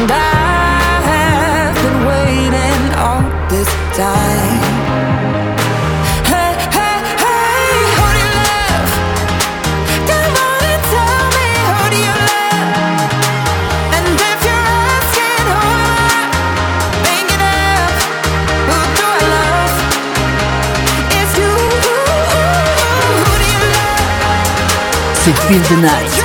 And I have been waiting all this time. Hey, hey, hey, who do you love? Come on and tell me who do you love? And if you're asking who up, who do I love? It's you. Who do you love? The Night.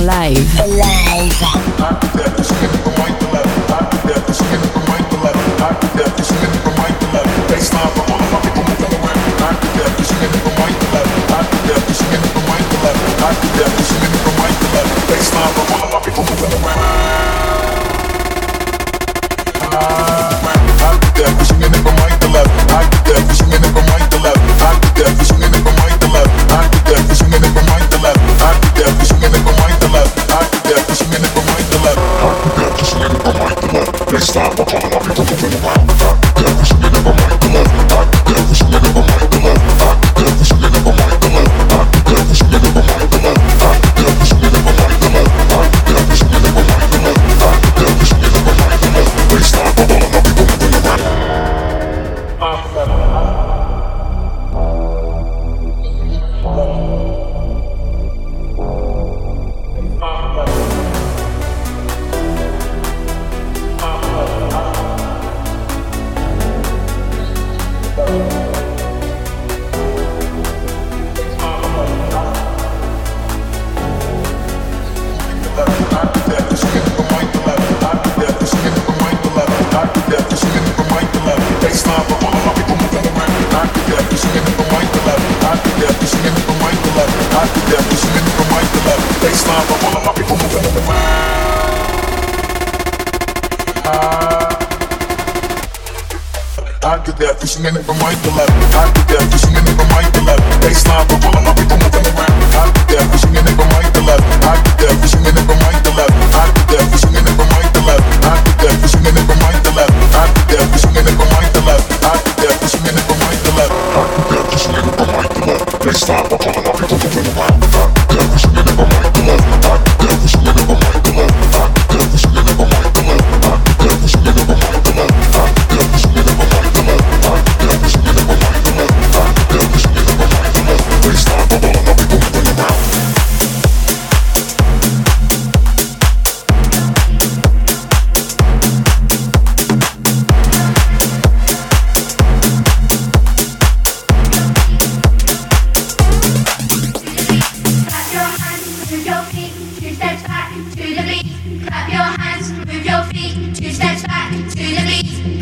En live. Two steps back to the beat.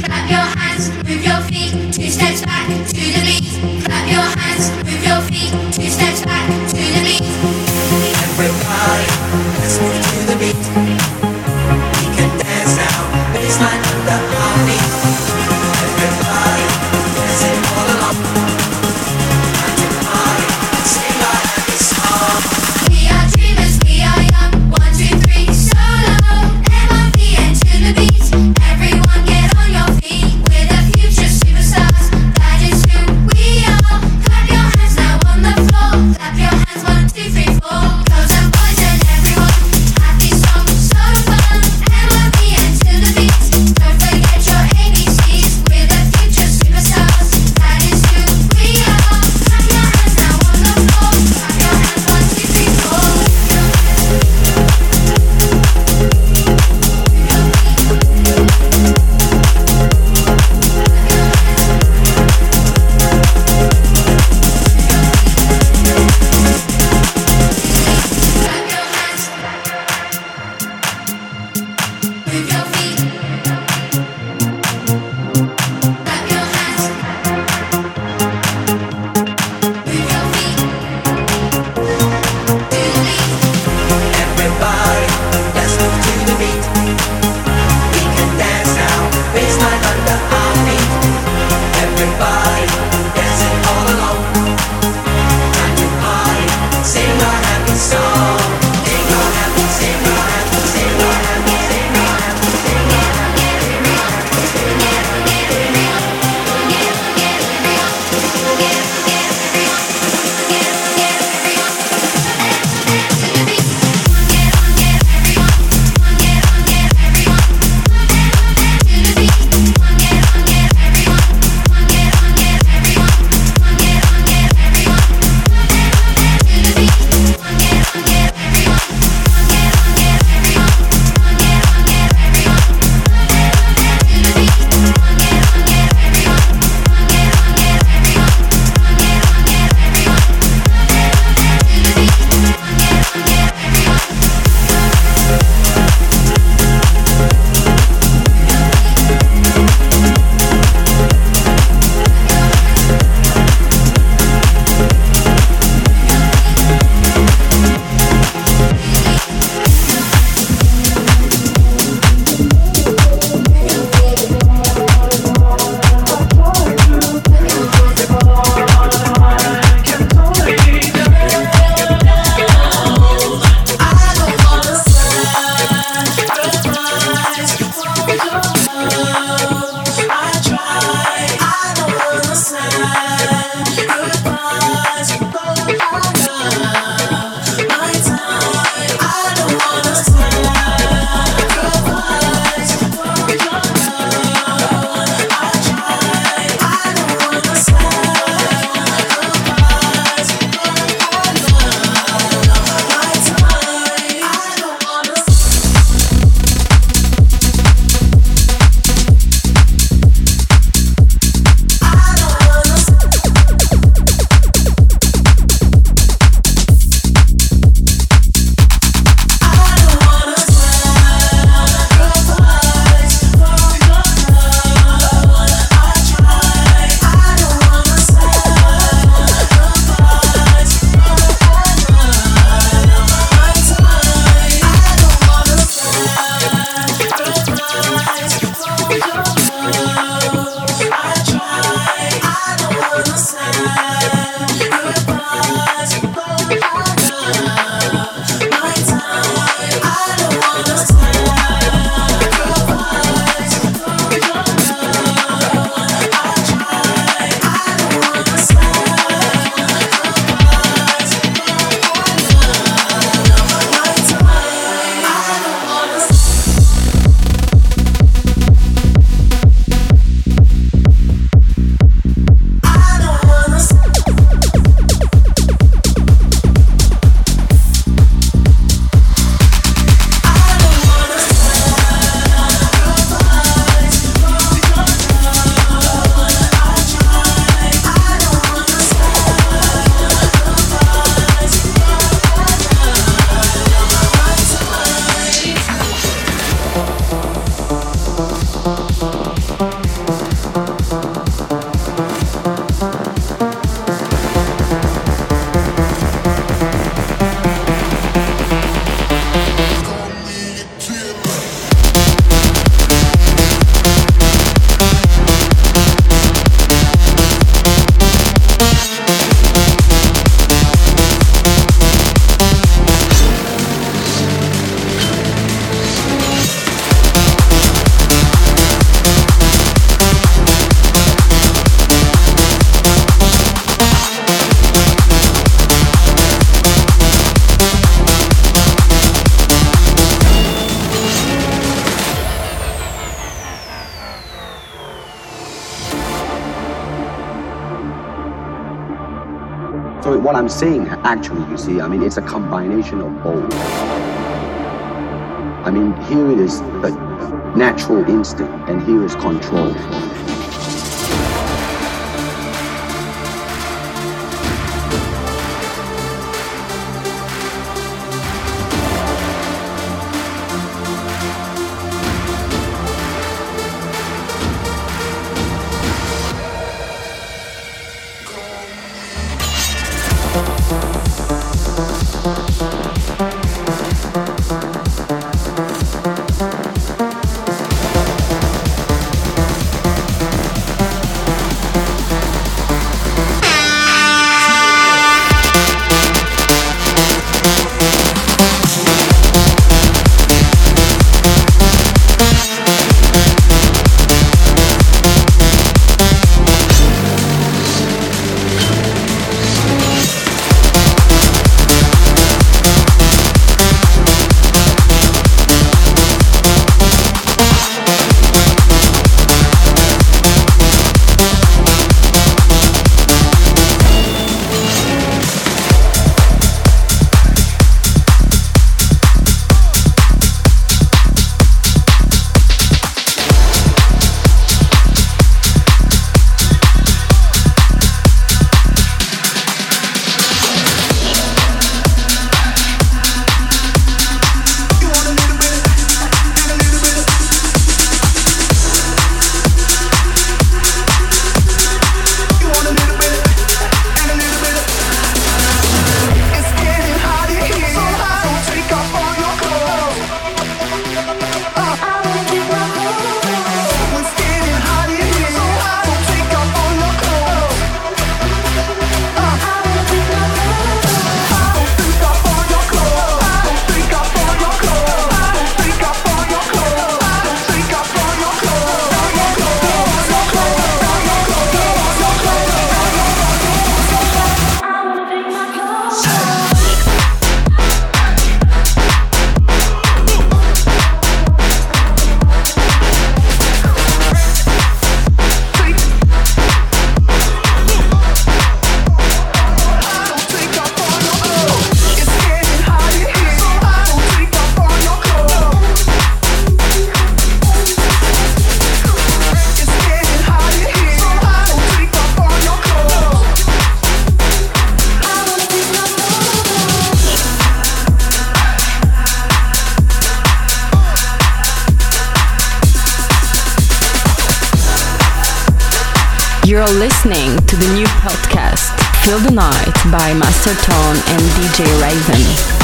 What I'm saying, actually, you see, I mean, it's a combination of both. I mean, here it is a natural instinct, and here is control. Night by Master Tone and DJ Raven.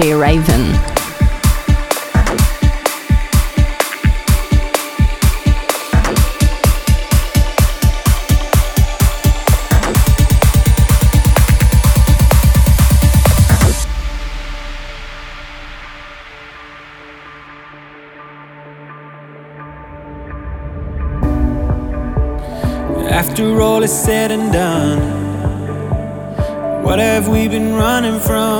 Raven. After all is said and done, what have we been running from?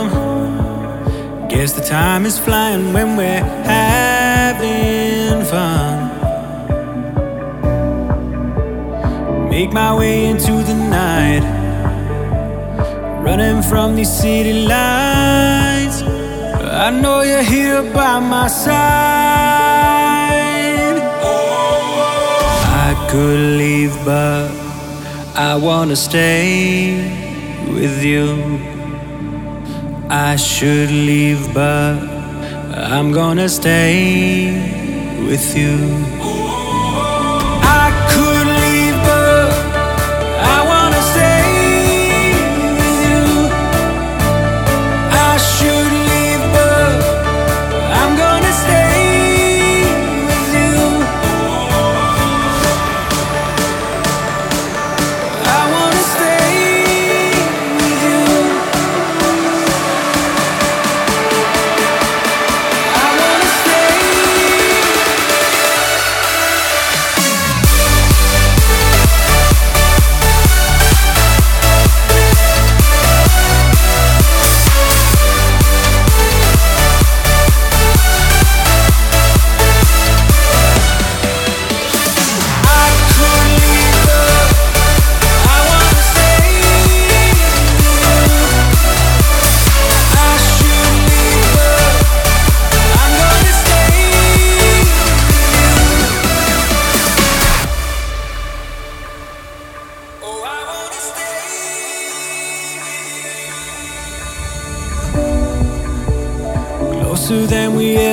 Time is flying when we're having fun. Make my way into the night, running from these city lights. I know you're here by my side. I could leave, but I wanna stay with you. I should leave, but I'm gonna stay with you.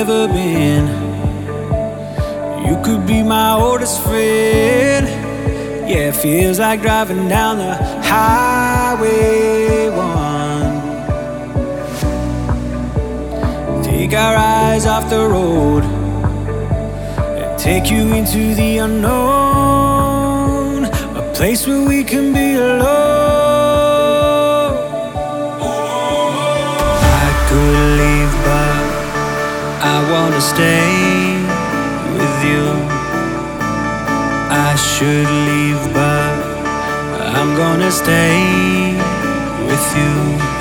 Been. You could be my oldest friend. Yeah, it feels like driving down the highway one. Take our eyes off the road and take you into the unknown. A place where we can be alone. Wanna stay with you. I should leave, but I'm gonna stay with you.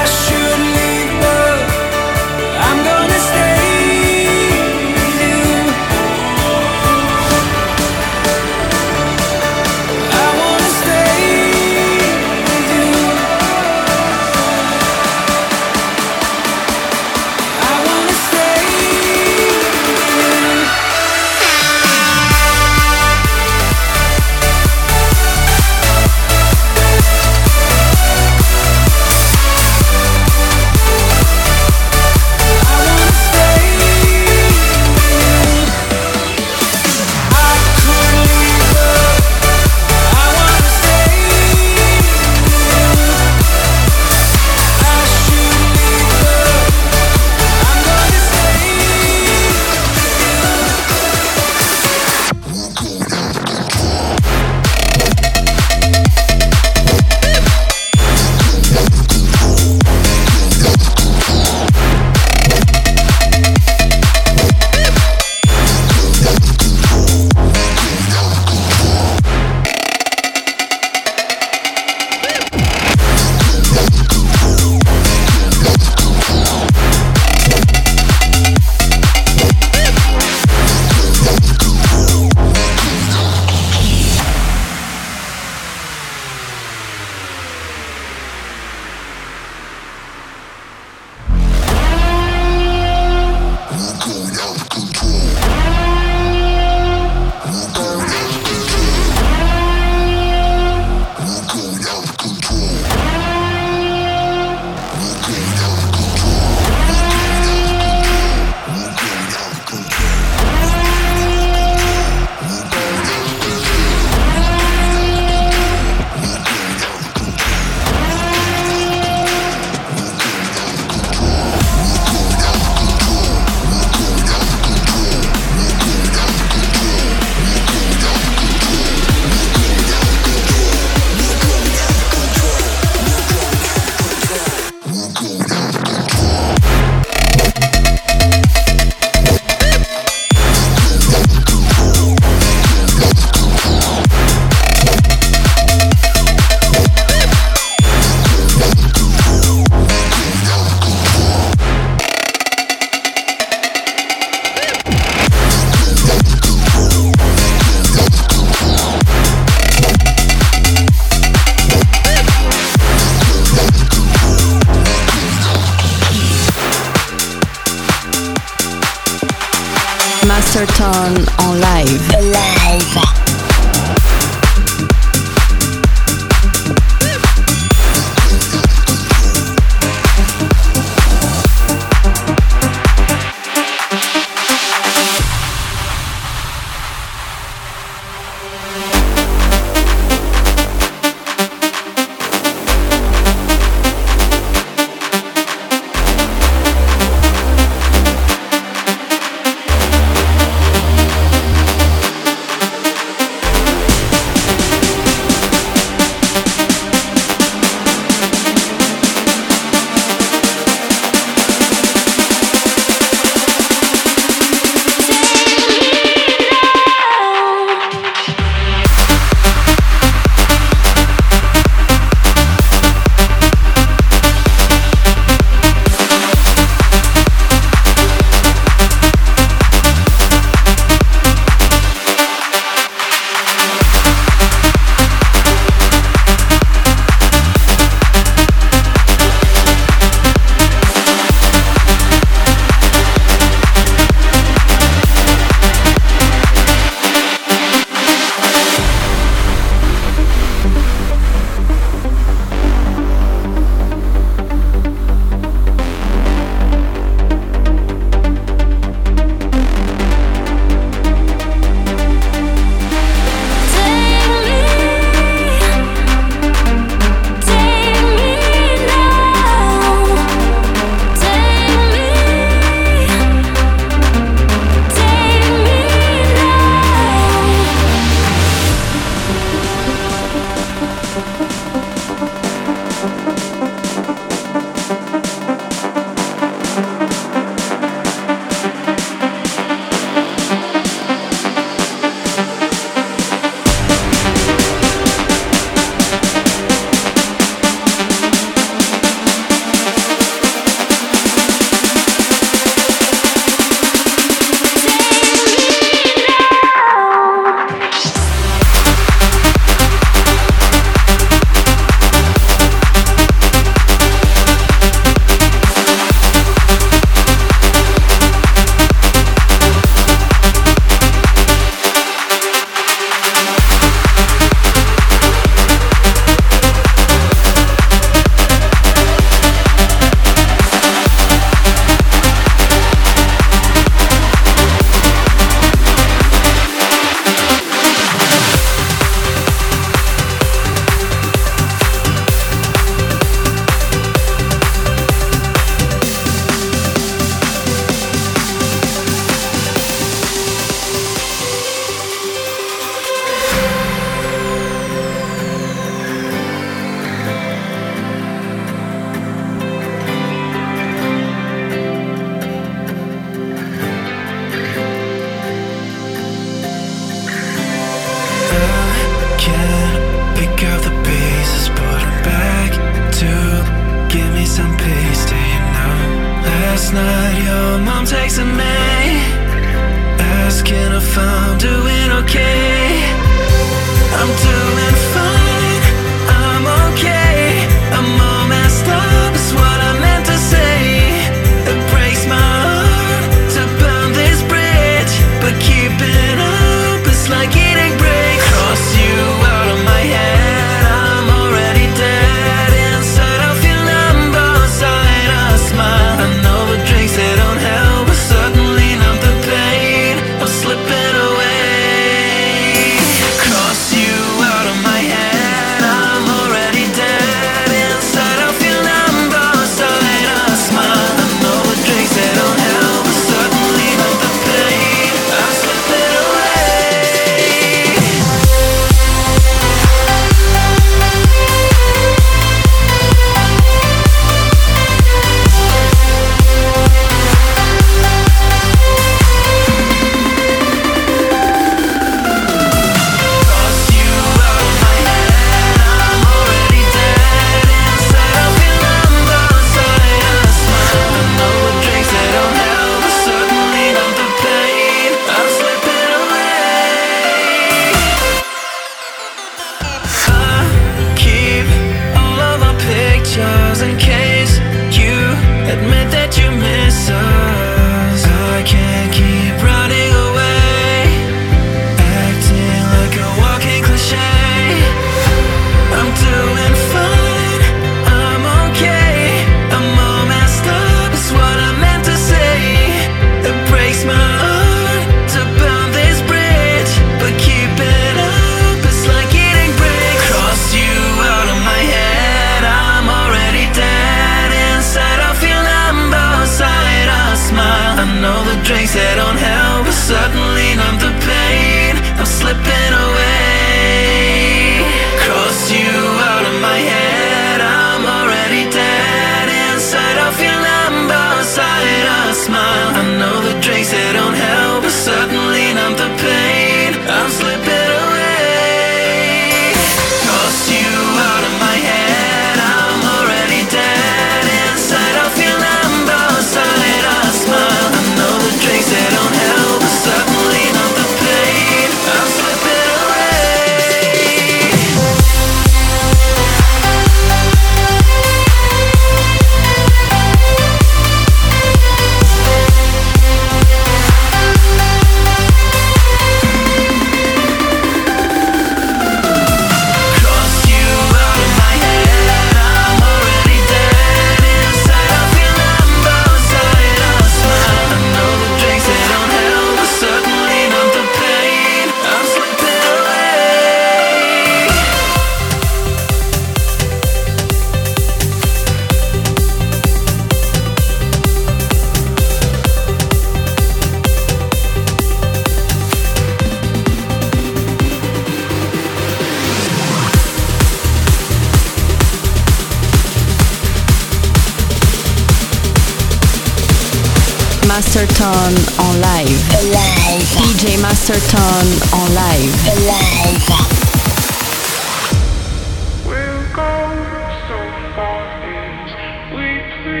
Giddy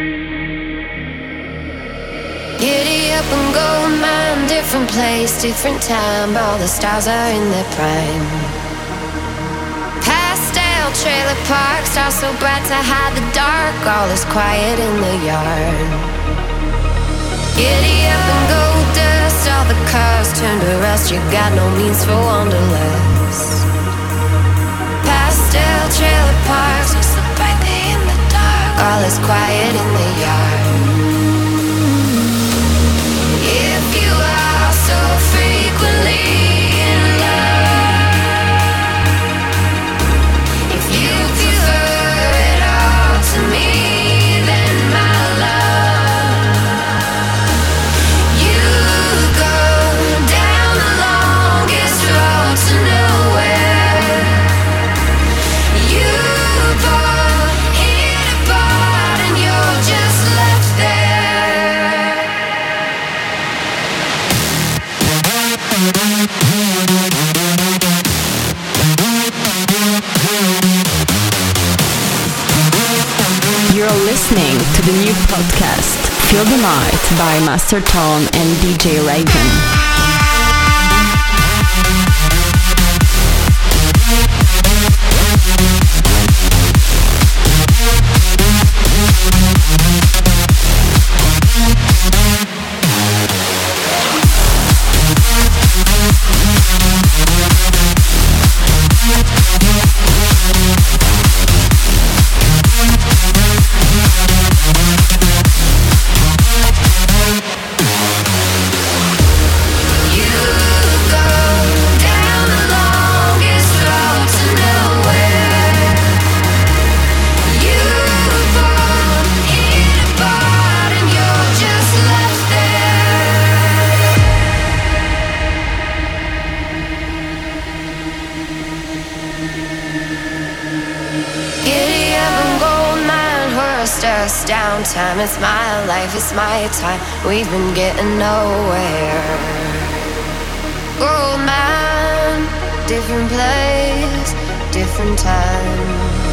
up and go, man. Different place, different time. All the stars are in their prime. Pastel trailer parks, stars so bright to hide the dark. All is quiet in the yard. Giddy up and go, dust. All the cars turn to rust. You got no means for wanderlust. Pastel trailer parks all is quiet in the yard. podcast Feel the Night by Master Tone and DJ Raven. time, it's my life, it's my time. We've been getting nowhere. Old man, different place, different time.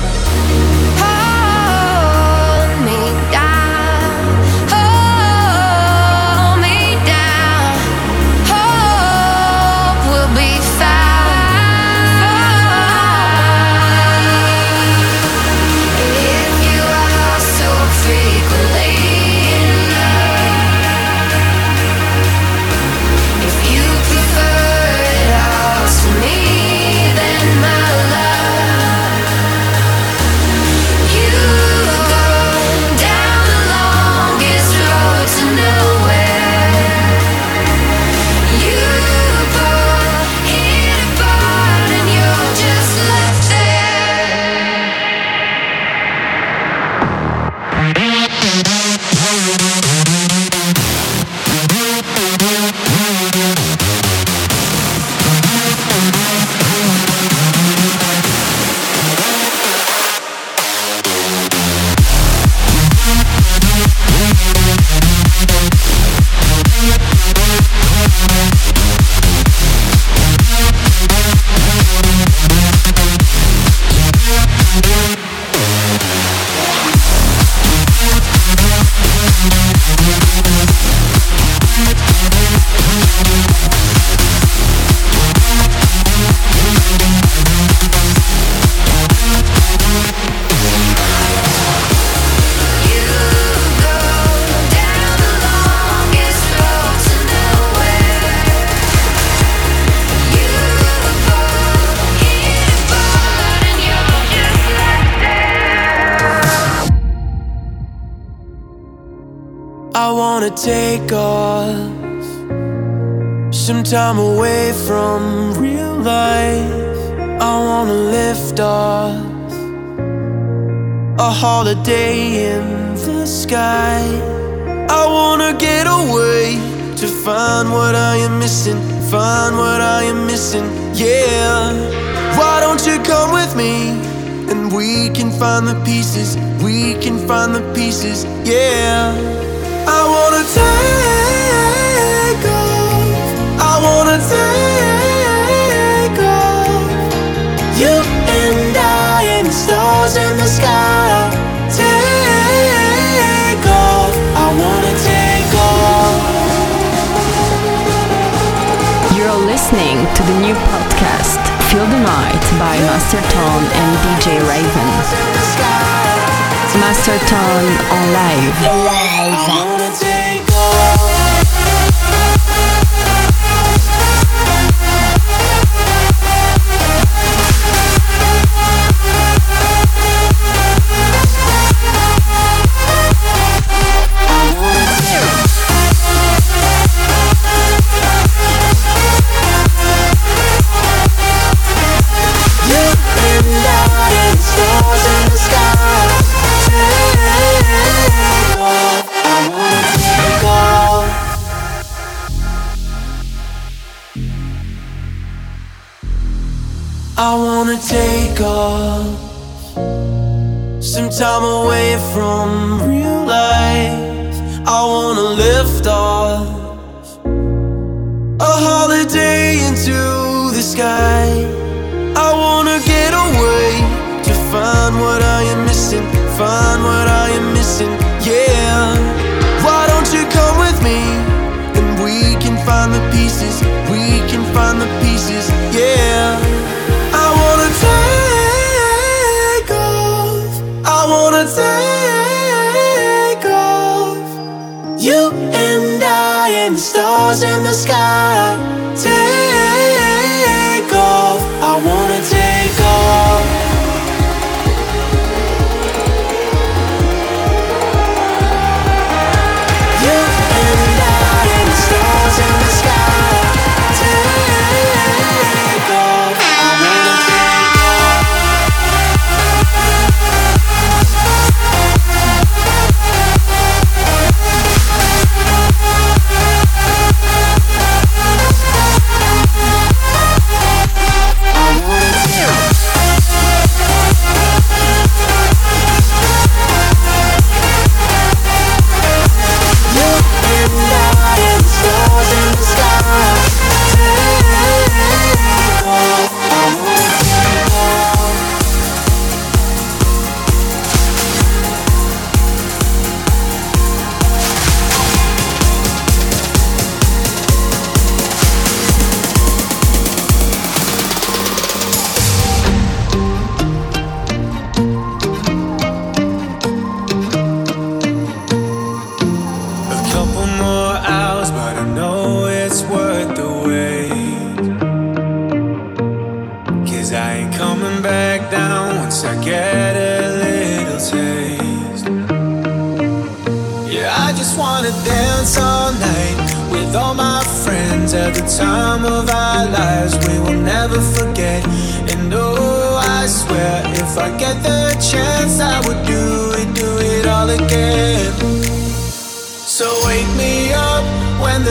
pensamos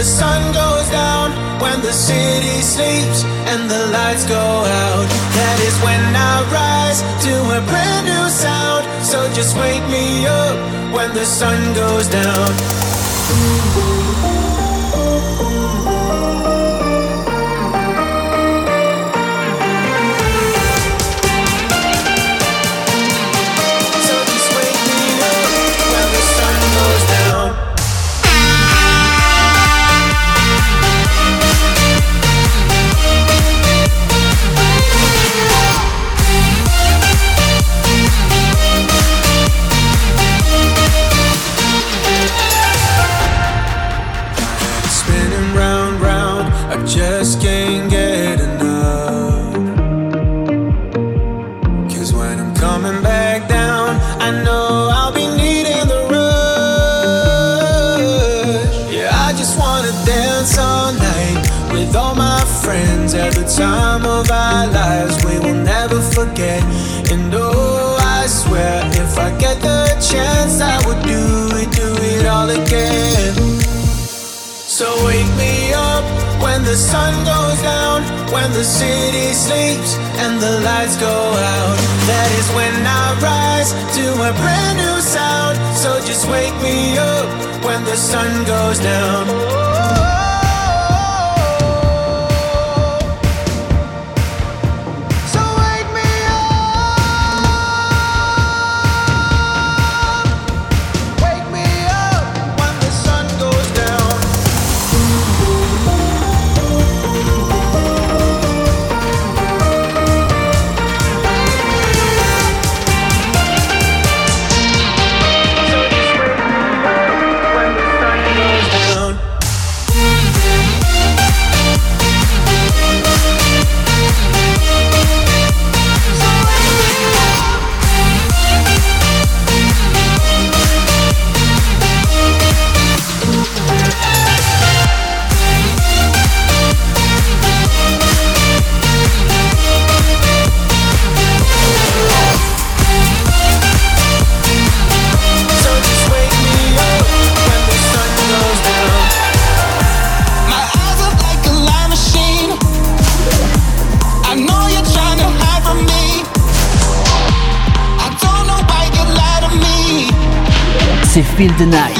the sun goes down, when the city sleeps and the lights go out. That is when I rise to a brand new sound. So just wake me up when the sun goes down. And oh, I swear, if I get the chance, I would do it, do it all again. So wake me up when the sun goes down, when the city sleeps and the lights go out. That is when I rise to a brand new sound. So just wake me up when the sun goes down. Feel the Night.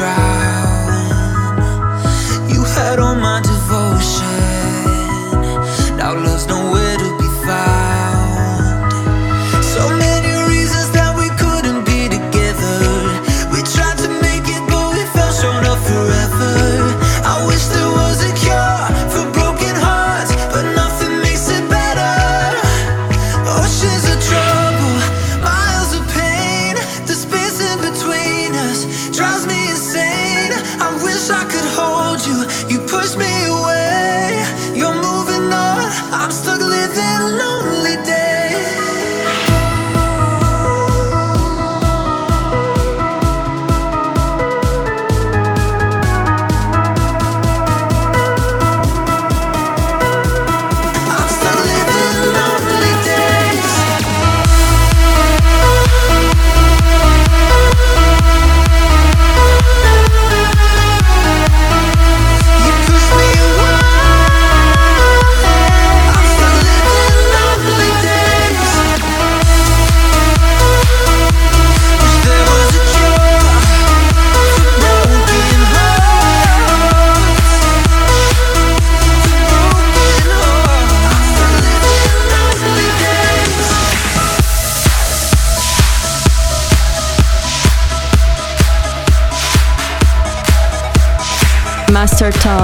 drive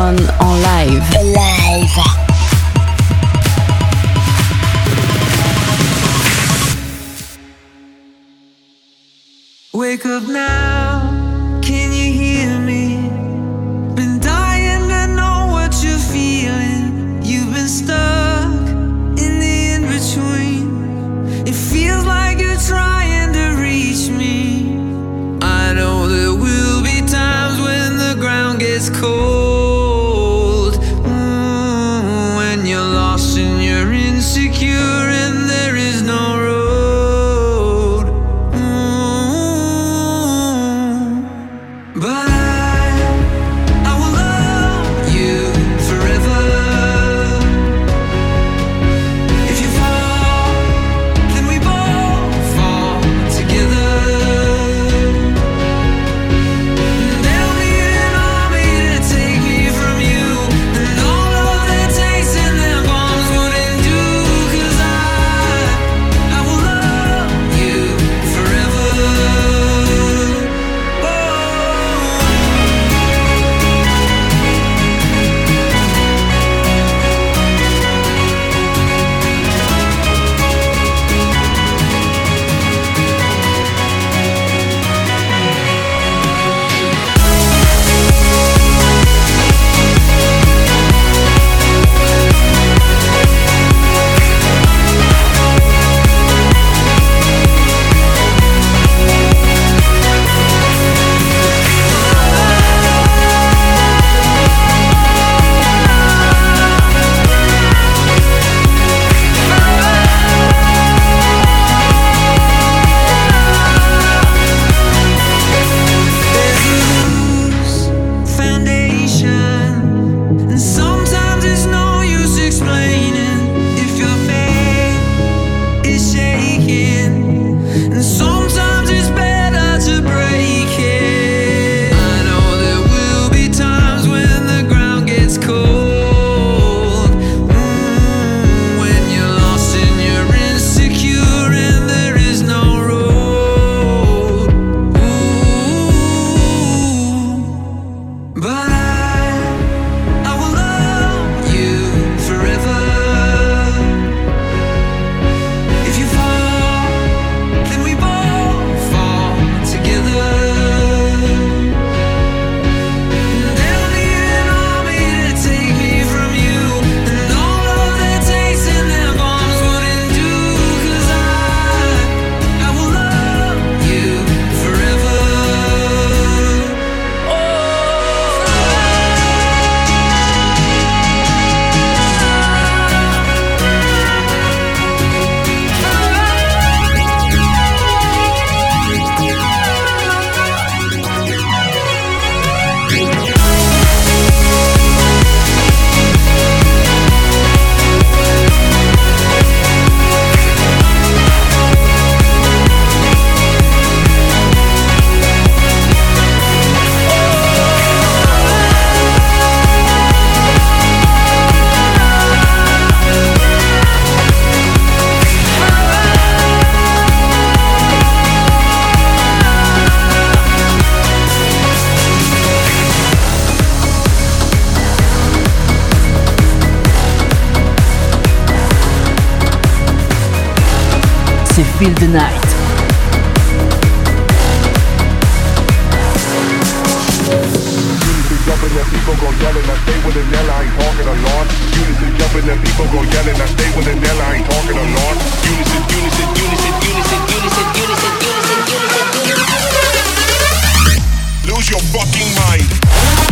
on people go yelling, I stay with a Nella, I ain't talking a lot. Unison jumping, The people go yelling, I stay with a Nella, I ain't talking a lot. Unison, unison, unison, unison, unison, unison, unison, unison, unison. Lose your fucking mind.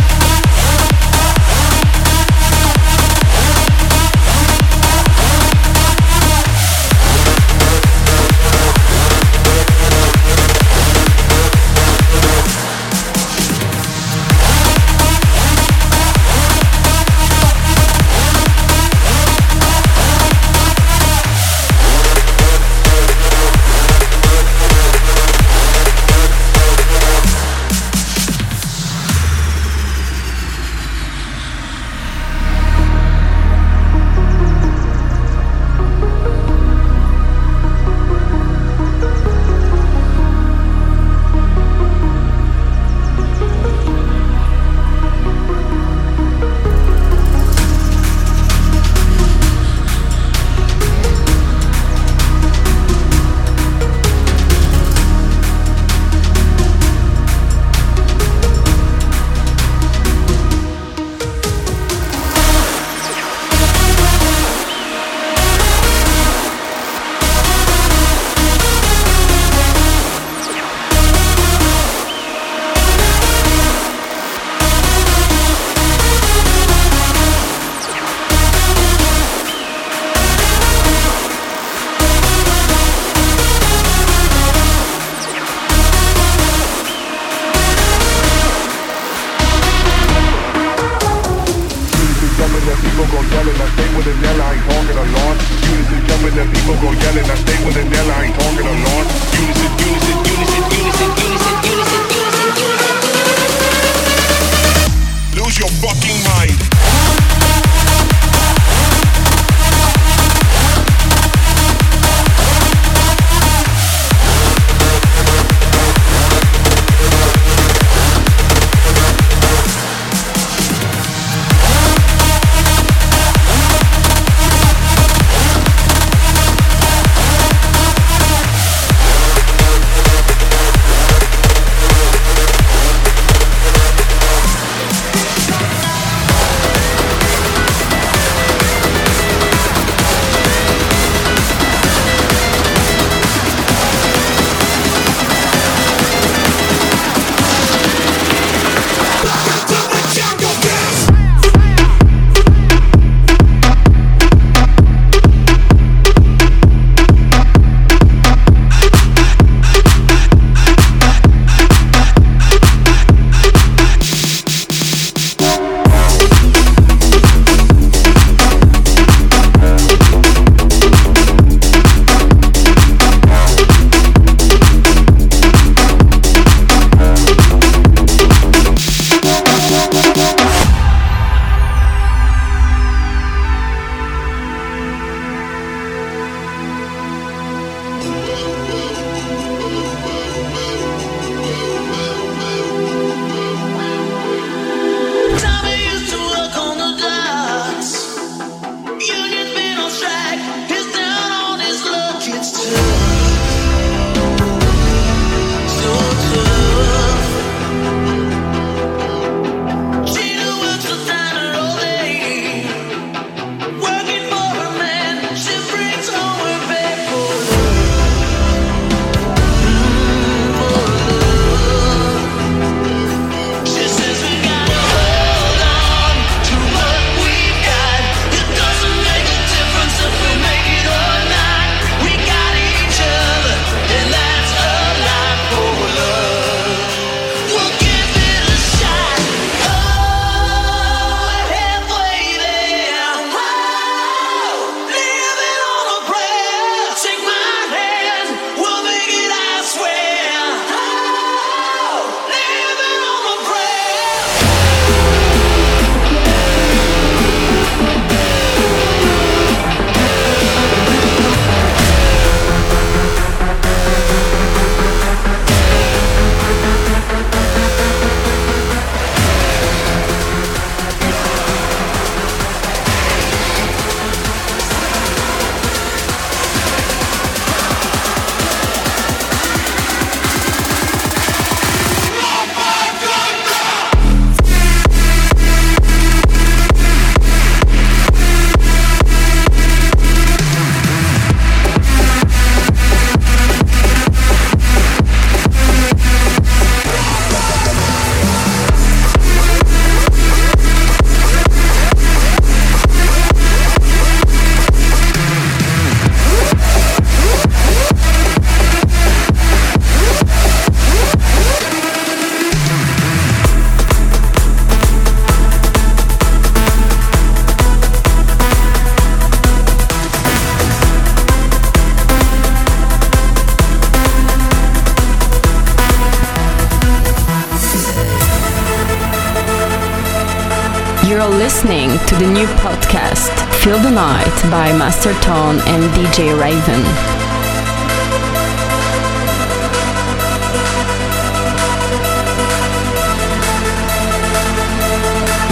You're listening to the new podcast, Feel the Night by Master Tone and DJ Raven.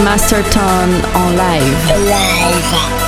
Masterton on live. Live.